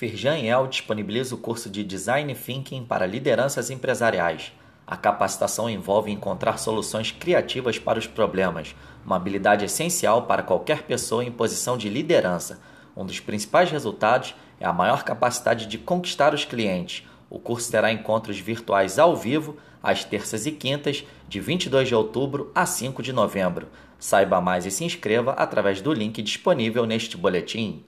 Firjan El disponibiliza o curso de Design Thinking para lideranças empresariais. A capacitação envolve encontrar soluções criativas para os problemas, uma habilidade essencial para qualquer pessoa em posição de liderança. Um dos principais resultados é a maior capacidade de conquistar os clientes. O curso terá encontros virtuais ao vivo, às terças e quintas, de 22 de outubro a 5 de novembro. Saiba mais e se inscreva através do link disponível neste boletim.